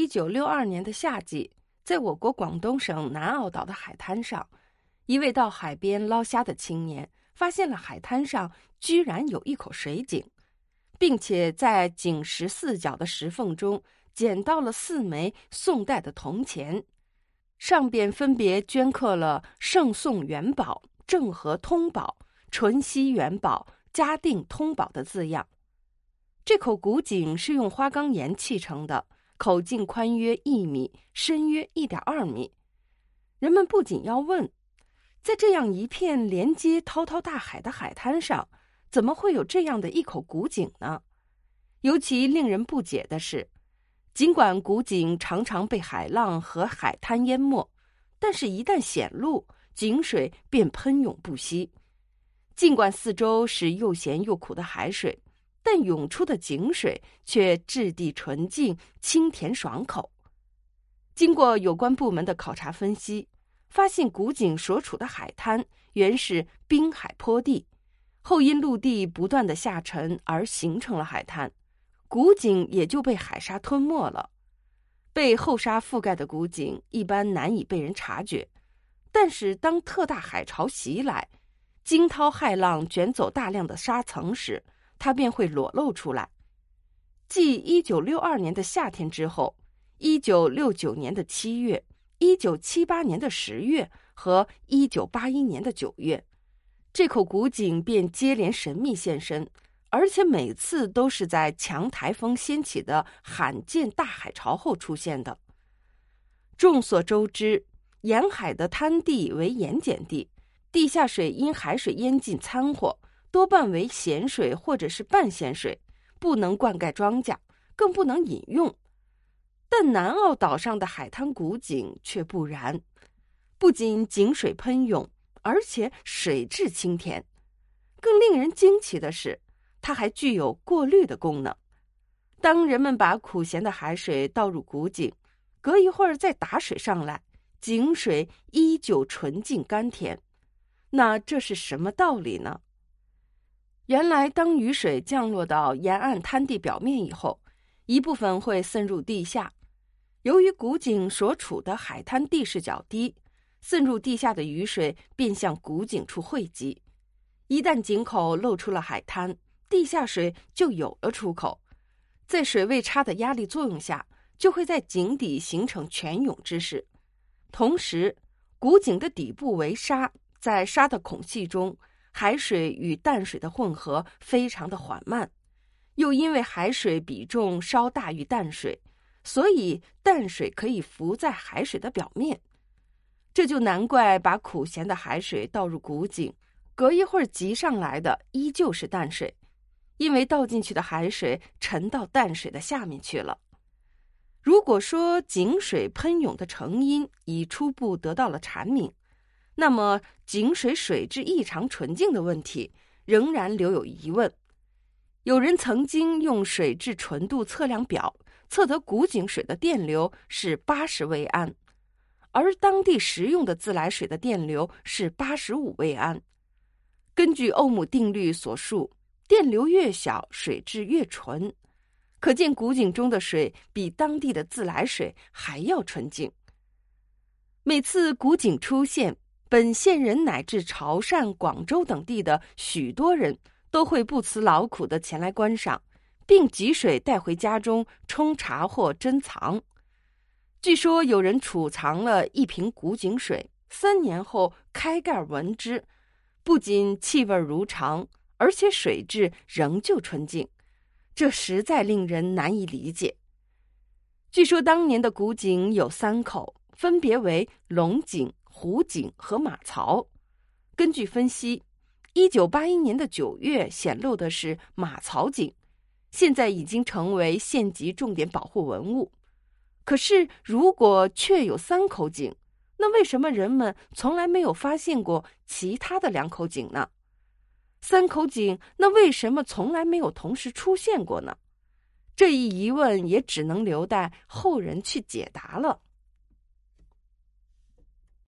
一九六二年的夏季，在我国广东省南澳岛的海滩上，一位到海边捞虾的青年发现了海滩上居然有一口水井，并且在井石四角的石缝中捡到了四枚宋代的铜钱，上边分别镌刻了“圣宋元宝”“郑和通宝”“淳熙元宝”“嘉定通宝”的字样。这口古井是用花岗岩砌成的，口径宽约一米，深约一点二米。人们不仅要问，在这样一片连接滔滔大海的海滩上，怎么会有这样的一口古井呢？尤其令人不解的是，尽管古井常常被海浪和海滩淹没，但是，一旦显露，井水便喷涌不息。尽管四周是又咸又苦的海水。但涌出的井水却质地纯净、清甜爽口。经过有关部门的考察分析，发现古井所处的海滩原是滨海坡地，后因陆地不断的下沉而形成了海滩，古井也就被海沙吞没了。被后沙覆盖的古井一般难以被人察觉，但是当特大海潮袭来，惊涛骇浪卷走大量的沙层时，它便会裸露出来。继一九六二年的夏天之后，一九六九年的七月、一九七八年的十月和一九八一年的九月，这口古井便接连神秘现身，而且每次都是在强台风掀起的罕见大海潮后出现的。众所周知，沿海的滩地为盐碱地，地下水因海水淹进掺和。多半为咸水或者是半咸水，不能灌溉庄稼，更不能饮用。但南澳岛上的海滩古井却不然，不仅井水喷涌，而且水质清甜。更令人惊奇的是，它还具有过滤的功能。当人们把苦咸的海水倒入古井，隔一会儿再打水上来，井水依旧纯净甘甜。那这是什么道理呢？原来，当雨水降落到沿岸滩地表面以后，一部分会渗入地下。由于古井所处的海滩地势较低，渗入地下的雨水便向古井处汇集。一旦井口露出了海滩，地下水就有了出口。在水位差的压力作用下，就会在井底形成泉涌之势。同时，古井的底部为沙，在沙的孔隙中。海水与淡水的混合非常的缓慢，又因为海水比重稍大于淡水，所以淡水可以浮在海水的表面。这就难怪把苦咸的海水倒入古井，隔一会儿集上来的依旧是淡水，因为倒进去的海水沉到淡水的下面去了。如果说井水喷涌的成因已初步得到了阐明。那么，井水水质异常纯净的问题仍然留有疑问。有人曾经用水质纯度测量表测得古井水的电流是八十微安，而当地食用的自来水的电流是八十五微安。根据欧姆定律所述，电流越小，水质越纯，可见古井中的水比当地的自来水还要纯净。每次古井出现，本县人乃至潮汕、广州等地的许多人都会不辞劳苦的前来观赏，并汲水带回家中冲茶或珍藏。据说有人储藏了一瓶古井水，三年后开盖闻之，不仅气味如常，而且水质仍旧纯净，这实在令人难以理解。据说当年的古井有三口，分别为龙井。湖井和马槽，根据分析，一九八一年的九月显露的是马槽井，现在已经成为县级重点保护文物。可是，如果确有三口井，那为什么人们从来没有发现过其他的两口井呢？三口井，那为什么从来没有同时出现过呢？这一疑问也只能留待后人去解答了。